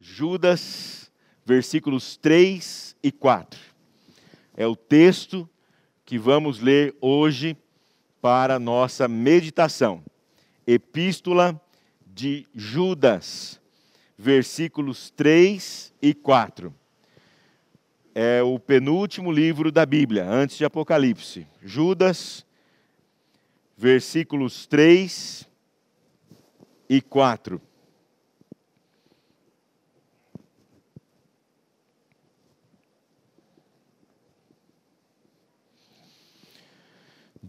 Judas, versículos 3 e 4. É o texto que vamos ler hoje para nossa meditação. Epístola de Judas, versículos 3 e 4. É o penúltimo livro da Bíblia, antes de Apocalipse. Judas, versículos 3 e 4.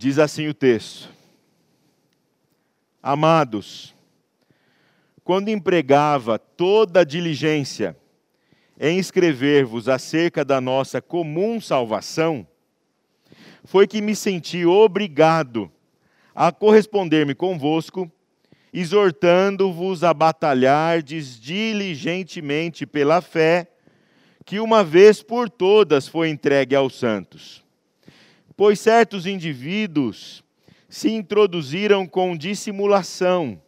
Diz assim o texto: Amados, quando empregava toda a diligência em escrever-vos acerca da nossa comum salvação, foi que me senti obrigado a corresponder-me convosco, exortando-vos a batalhardes diligentemente pela fé que uma vez por todas foi entregue aos santos. Pois certos indivíduos se introduziram com dissimulação,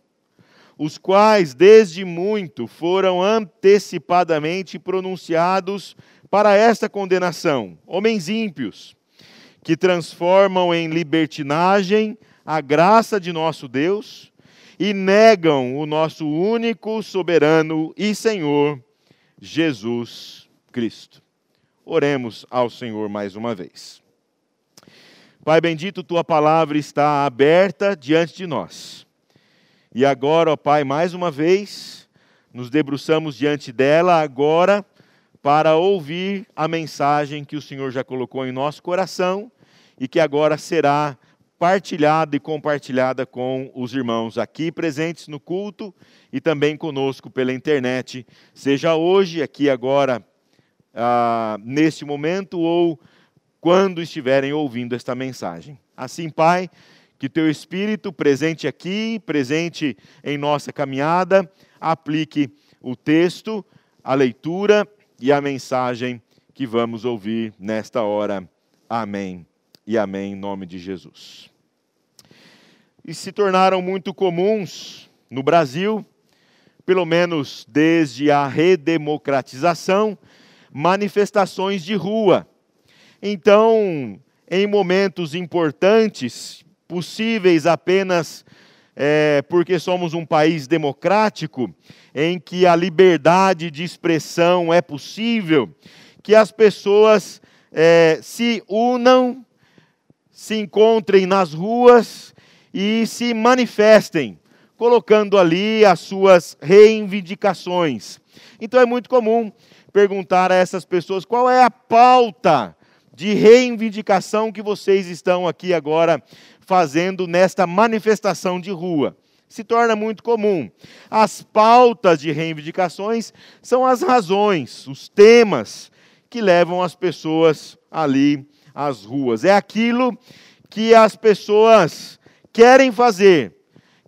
os quais desde muito foram antecipadamente pronunciados para esta condenação, homens ímpios, que transformam em libertinagem a graça de nosso Deus e negam o nosso único soberano e Senhor, Jesus Cristo. Oremos ao Senhor mais uma vez. Pai bendito, tua palavra está aberta diante de nós. E agora, ó Pai, mais uma vez, nos debruçamos diante dela agora para ouvir a mensagem que o Senhor já colocou em nosso coração e que agora será partilhada e compartilhada com os irmãos aqui presentes no culto e também conosco pela internet, seja hoje, aqui agora, ah, neste momento, ou quando estiverem ouvindo esta mensagem. Assim, Pai, que teu Espírito presente aqui, presente em nossa caminhada, aplique o texto, a leitura e a mensagem que vamos ouvir nesta hora. Amém e amém em nome de Jesus e se tornaram muito comuns no Brasil, pelo menos desde a redemocratização, manifestações de rua. Então, em momentos importantes, possíveis apenas é, porque somos um país democrático, em que a liberdade de expressão é possível, que as pessoas é, se unam, se encontrem nas ruas e se manifestem, colocando ali as suas reivindicações. Então é muito comum perguntar a essas pessoas qual é a pauta de reivindicação que vocês estão aqui agora fazendo nesta manifestação de rua. Se torna muito comum. As pautas de reivindicações são as razões, os temas que levam as pessoas ali às ruas. É aquilo que as pessoas querem fazer,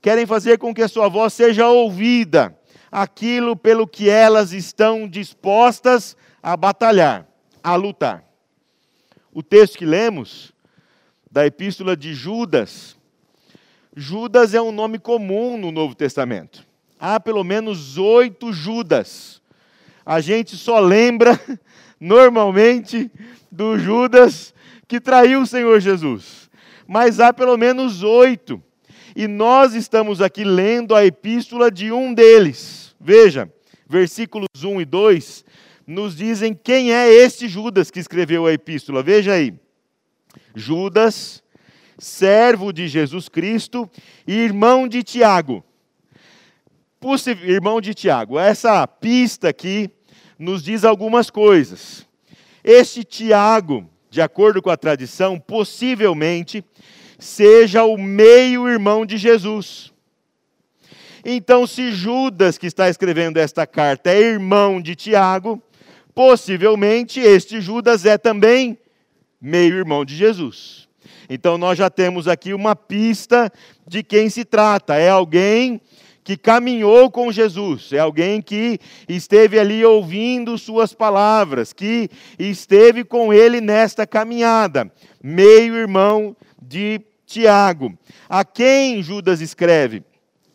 querem fazer com que a sua voz seja ouvida, aquilo pelo que elas estão dispostas a batalhar, a lutar. O texto que lemos, da epístola de Judas, Judas é um nome comum no Novo Testamento. Há pelo menos oito Judas. A gente só lembra, normalmente, do Judas que traiu o Senhor Jesus mas há pelo menos oito. E nós estamos aqui lendo a epístola de um deles. Veja, versículos 1 e 2 nos dizem quem é este Judas que escreveu a epístola. Veja aí. Judas, servo de Jesus Cristo e irmão de Tiago. Irmão de Tiago. Essa pista aqui nos diz algumas coisas. Este Tiago, de acordo com a tradição, possivelmente seja o meio-irmão de Jesus. Então, se Judas, que está escrevendo esta carta, é irmão de Tiago, possivelmente este Judas é também meio-irmão de Jesus. Então, nós já temos aqui uma pista de quem se trata. É alguém que caminhou com Jesus, é alguém que esteve ali ouvindo suas palavras, que esteve com ele nesta caminhada, meio-irmão de Tiago. A quem Judas escreve?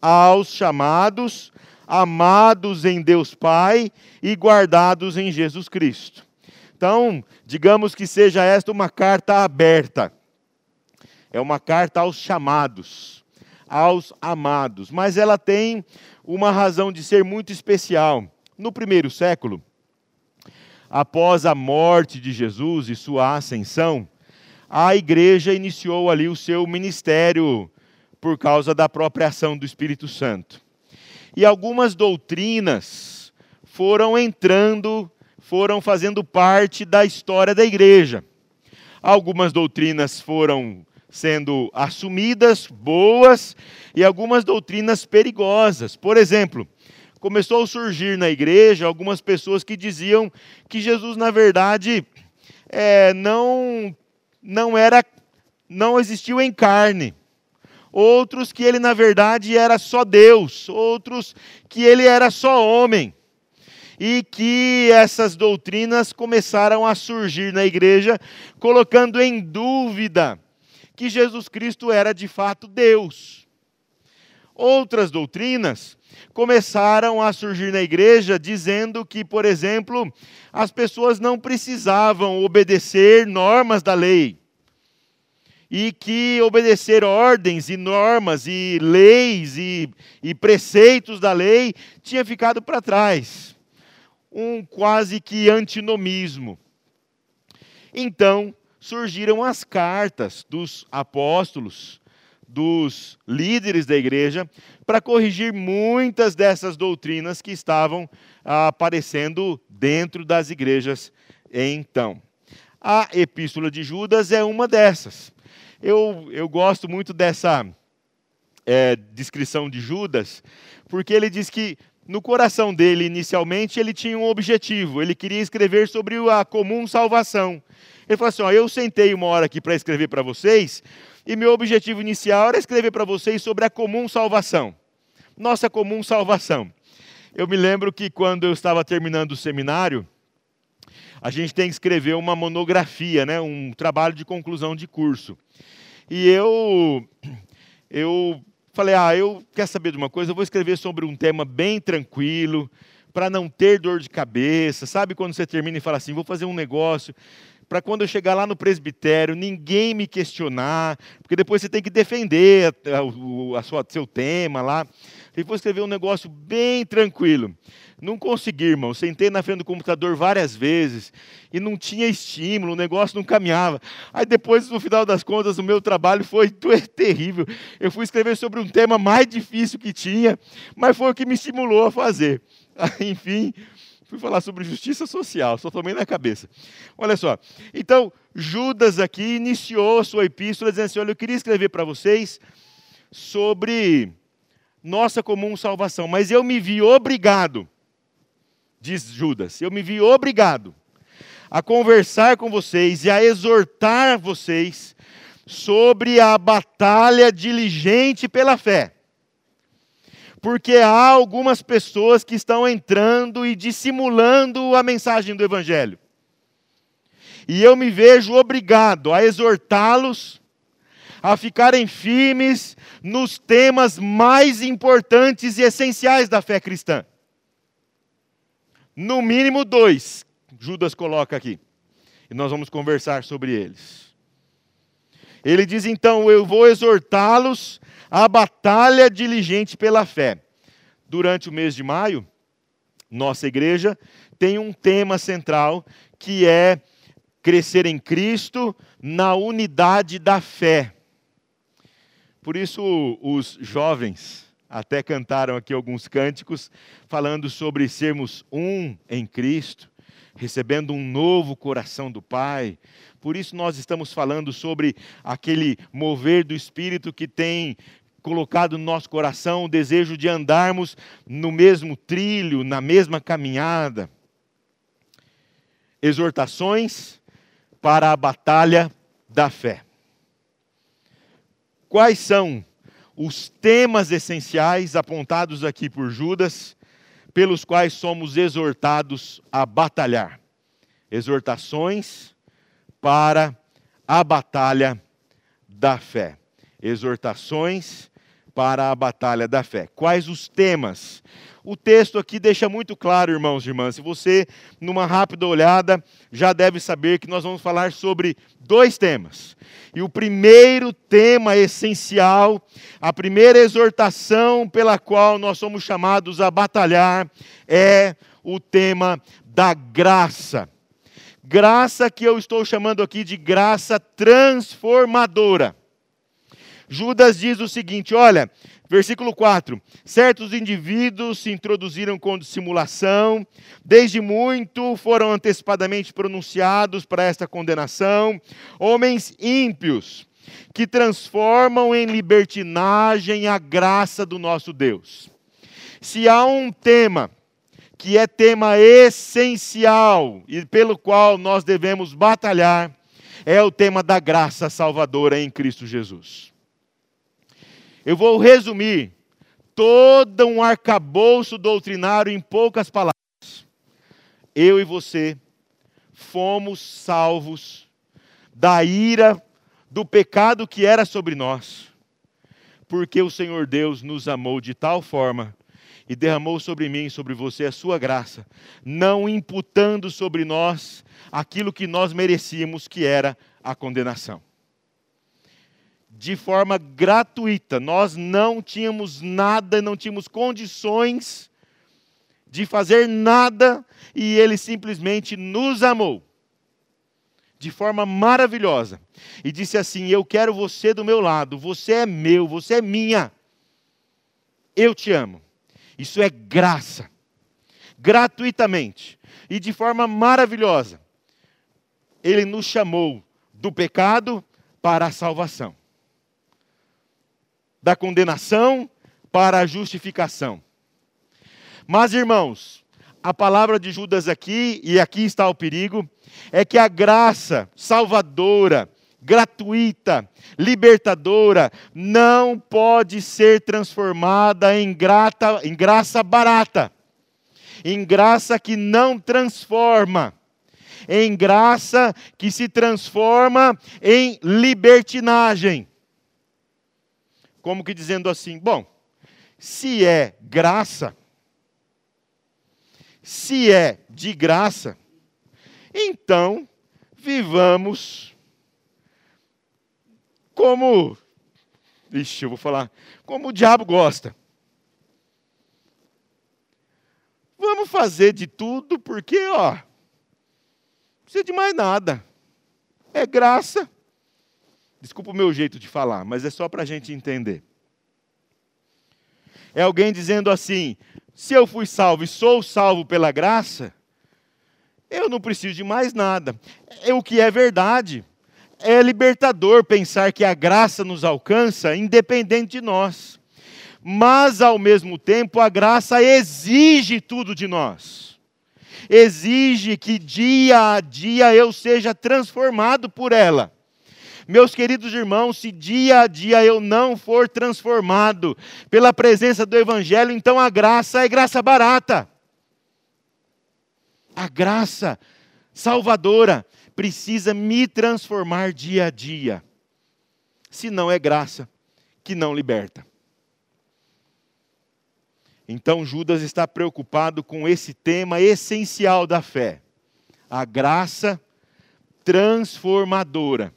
Aos chamados, amados em Deus Pai e guardados em Jesus Cristo. Então, digamos que seja esta uma carta aberta. É uma carta aos chamados, aos amados, mas ela tem uma razão de ser muito especial. No primeiro século, após a morte de Jesus e sua ascensão, a igreja iniciou ali o seu ministério por causa da própria ação do Espírito Santo. E algumas doutrinas foram entrando, foram fazendo parte da história da igreja. Algumas doutrinas foram sendo assumidas, boas, e algumas doutrinas perigosas. Por exemplo, começou a surgir na igreja algumas pessoas que diziam que Jesus, na verdade, é, não não era não existiu em carne. Outros que ele na verdade era só Deus, outros que ele era só homem. E que essas doutrinas começaram a surgir na igreja, colocando em dúvida que Jesus Cristo era de fato Deus. Outras doutrinas começaram a surgir na igreja dizendo que, por exemplo, as pessoas não precisavam obedecer normas da lei. E que obedecer ordens e normas e leis e, e preceitos da lei tinha ficado para trás. Um quase que antinomismo. Então surgiram as cartas dos apóstolos, dos líderes da igreja, para corrigir muitas dessas doutrinas que estavam aparecendo dentro das igrejas então. A Epístola de Judas é uma dessas. Eu, eu gosto muito dessa é, descrição de Judas, porque ele diz que no coração dele, inicialmente, ele tinha um objetivo, ele queria escrever sobre a comum salvação. Ele falou assim: ó, eu sentei uma hora aqui para escrever para vocês, e meu objetivo inicial era escrever para vocês sobre a comum salvação nossa comum salvação. Eu me lembro que quando eu estava terminando o seminário, a gente tem que escrever uma monografia, né, um trabalho de conclusão de curso. E eu eu falei: "Ah, eu quer saber de uma coisa, eu vou escrever sobre um tema bem tranquilo, para não ter dor de cabeça. Sabe quando você termina e fala assim: "Vou fazer um negócio para quando eu chegar lá no presbitério, ninguém me questionar, porque depois você tem que defender a, a sua, seu tema lá. E vou escrever um negócio bem tranquilo. Não consegui, irmão. Sentei na frente do computador várias vezes e não tinha estímulo, o negócio não caminhava. Aí depois, no final das contas, o meu trabalho foi terrível. Eu fui escrever sobre um tema mais difícil que tinha, mas foi o que me estimulou a fazer. Enfim, fui falar sobre justiça social, só tomei na cabeça. Olha só. Então, Judas aqui iniciou sua epístola dizendo assim: Olha, eu queria escrever para vocês sobre nossa comum salvação, mas eu me vi obrigado, diz Judas, eu me vi obrigado a conversar com vocês e a exortar vocês sobre a batalha diligente pela fé. Porque há algumas pessoas que estão entrando e dissimulando a mensagem do Evangelho. E eu me vejo obrigado a exortá-los a ficarem firmes nos temas mais importantes e essenciais da fé cristã. No mínimo dois, Judas coloca aqui. E nós vamos conversar sobre eles. Ele diz então: Eu vou exortá-los à batalha diligente pela fé. Durante o mês de maio, nossa igreja tem um tema central que é crescer em Cristo na unidade da fé. Por isso, os jovens até cantaram aqui alguns cânticos falando sobre sermos um em Cristo, recebendo um novo coração do Pai. Por isso, nós estamos falando sobre aquele mover do Espírito que tem colocado no nosso coração o desejo de andarmos no mesmo trilho, na mesma caminhada. Exortações para a batalha da fé quais são os temas essenciais apontados aqui por Judas, pelos quais somos exortados a batalhar. Exortações para a batalha da fé. Exortações para a batalha da fé. Quais os temas? O texto aqui deixa muito claro, irmãos e irmãs. Se você, numa rápida olhada, já deve saber que nós vamos falar sobre dois temas. E o primeiro tema essencial, a primeira exortação pela qual nós somos chamados a batalhar, é o tema da graça. Graça que eu estou chamando aqui de graça transformadora. Judas diz o seguinte: olha, versículo 4: certos indivíduos se introduziram com dissimulação, desde muito foram antecipadamente pronunciados para esta condenação, homens ímpios, que transformam em libertinagem a graça do nosso Deus. Se há um tema que é tema essencial e pelo qual nós devemos batalhar, é o tema da graça salvadora em Cristo Jesus. Eu vou resumir. Todo um arcabouço doutrinário em poucas palavras. Eu e você fomos salvos da ira do pecado que era sobre nós, porque o Senhor Deus nos amou de tal forma e derramou sobre mim e sobre você a sua graça, não imputando sobre nós aquilo que nós merecíamos, que era a condenação de forma gratuita. Nós não tínhamos nada, não tínhamos condições de fazer nada e ele simplesmente nos amou de forma maravilhosa e disse assim: Eu quero você do meu lado, você é meu, você é minha. Eu te amo. Isso é graça, gratuitamente e de forma maravilhosa. Ele nos chamou do pecado para a salvação da condenação para a justificação. Mas, irmãos, a palavra de Judas aqui, e aqui está o perigo, é que a graça salvadora, gratuita, libertadora, não pode ser transformada em, grata, em graça barata, em graça que não transforma, em graça que se transforma em libertinagem como que dizendo assim: bom, se é graça, se é de graça, então vivamos como, ixi, eu vou falar, como o diabo gosta. Vamos fazer de tudo porque, ó, não precisa de mais nada. É graça. Desculpa o meu jeito de falar, mas é só para a gente entender. É alguém dizendo assim: se eu fui salvo e sou salvo pela graça, eu não preciso de mais nada. É o que é verdade. É libertador pensar que a graça nos alcança independente de nós. Mas, ao mesmo tempo, a graça exige tudo de nós. Exige que dia a dia eu seja transformado por ela. Meus queridos irmãos, se dia a dia eu não for transformado pela presença do Evangelho, então a graça é graça barata. A graça salvadora precisa me transformar dia a dia. Se não é graça que não liberta. Então Judas está preocupado com esse tema essencial da fé, a graça transformadora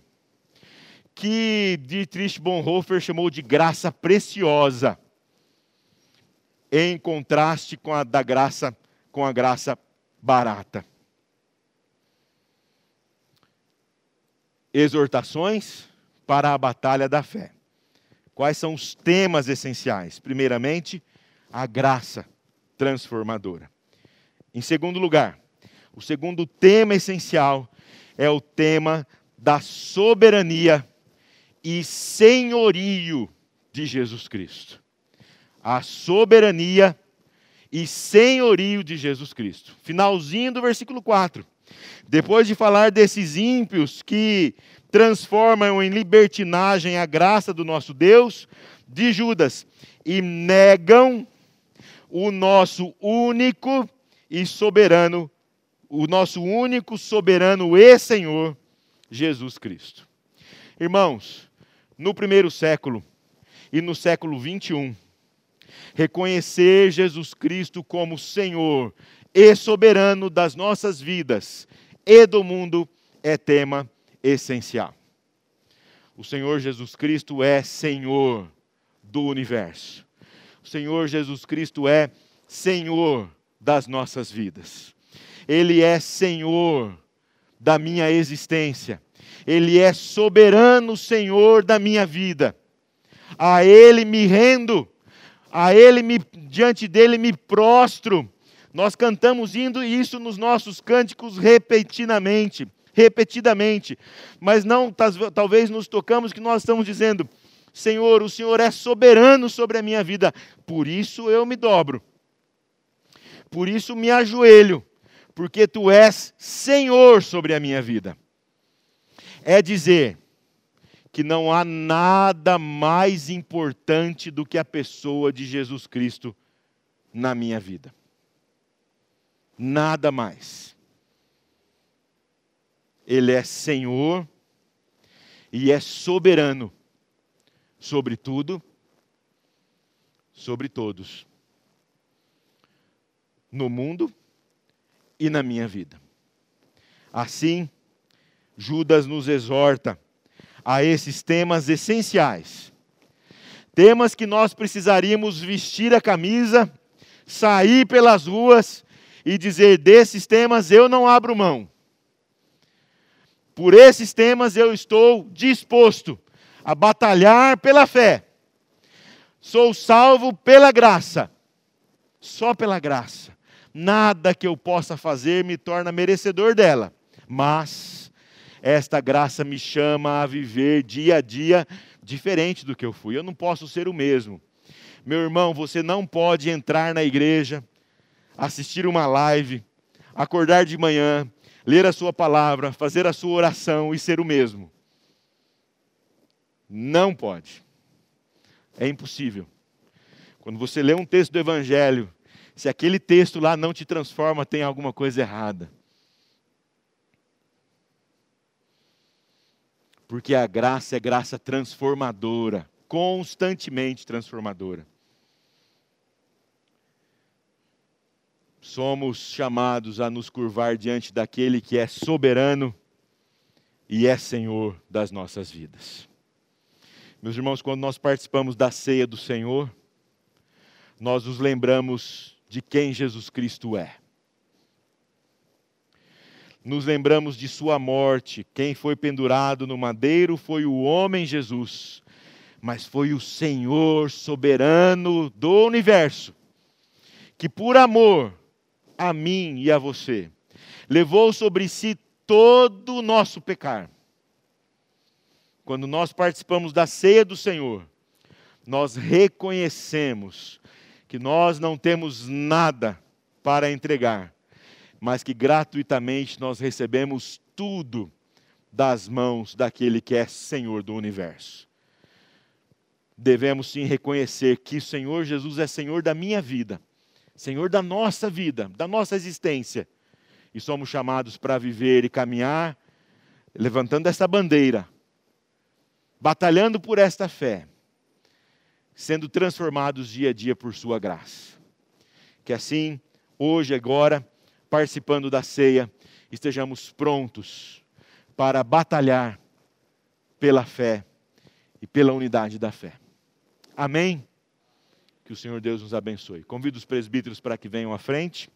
que Dietrich Bonhoeffer chamou de graça preciosa, em contraste com a da graça com a graça barata. Exortações para a batalha da fé. Quais são os temas essenciais? Primeiramente, a graça transformadora. Em segundo lugar, o segundo tema essencial é o tema da soberania e senhorio de Jesus Cristo. A soberania e senhorio de Jesus Cristo. Finalzinho do versículo 4. Depois de falar desses ímpios que transformam em libertinagem a graça do nosso Deus, de Judas, e negam o nosso único e soberano, o nosso único soberano e Senhor, Jesus Cristo. Irmãos, no primeiro século, e no século 21. Reconhecer Jesus Cristo como Senhor e soberano das nossas vidas e do mundo é tema essencial. O Senhor Jesus Cristo é Senhor do universo. O Senhor Jesus Cristo é Senhor das nossas vidas. Ele é Senhor da minha existência. Ele é soberano Senhor da minha vida. A Ele me rendo, a Ele me diante dele me prostro. Nós cantamos indo isso nos nossos cânticos repetidamente, repetidamente, mas não talvez nos tocamos que nós estamos dizendo: Senhor, o Senhor é soberano sobre a minha vida, por isso eu me dobro. Por isso me ajoelho, porque tu és Senhor sobre a minha vida. É dizer que não há nada mais importante do que a pessoa de Jesus Cristo na minha vida. Nada mais. Ele é Senhor e é soberano sobre tudo, sobre todos, no mundo e na minha vida. Assim, Judas nos exorta a esses temas essenciais. Temas que nós precisaríamos vestir a camisa, sair pelas ruas e dizer: desses temas eu não abro mão. Por esses temas eu estou disposto a batalhar pela fé. Sou salvo pela graça, só pela graça. Nada que eu possa fazer me torna merecedor dela, mas esta graça me chama a viver dia a dia diferente do que eu fui. Eu não posso ser o mesmo. Meu irmão, você não pode entrar na igreja, assistir uma live, acordar de manhã, ler a sua palavra, fazer a sua oração e ser o mesmo. Não pode. É impossível. Quando você lê um texto do Evangelho, se aquele texto lá não te transforma, tem alguma coisa errada. Porque a graça é graça transformadora, constantemente transformadora. Somos chamados a nos curvar diante daquele que é soberano e é Senhor das nossas vidas. Meus irmãos, quando nós participamos da ceia do Senhor, nós nos lembramos de quem Jesus Cristo é. Nos lembramos de Sua morte. Quem foi pendurado no madeiro foi o homem Jesus, mas foi o Senhor soberano do universo, que por amor a mim e a você, levou sobre si todo o nosso pecar quando nós participamos da ceia do Senhor, nós reconhecemos que nós não temos nada para entregar, mas que gratuitamente nós recebemos tudo das mãos daquele que é Senhor do universo. Devemos sim reconhecer que o Senhor Jesus é Senhor da minha vida, Senhor da nossa vida, da nossa existência, e somos chamados para viver e caminhar levantando essa bandeira batalhando por esta fé, sendo transformados dia a dia por Sua graça. Que assim, hoje, agora, participando da ceia, estejamos prontos para batalhar pela fé e pela unidade da fé. Amém? Que o Senhor Deus nos abençoe. Convido os presbíteros para que venham à frente.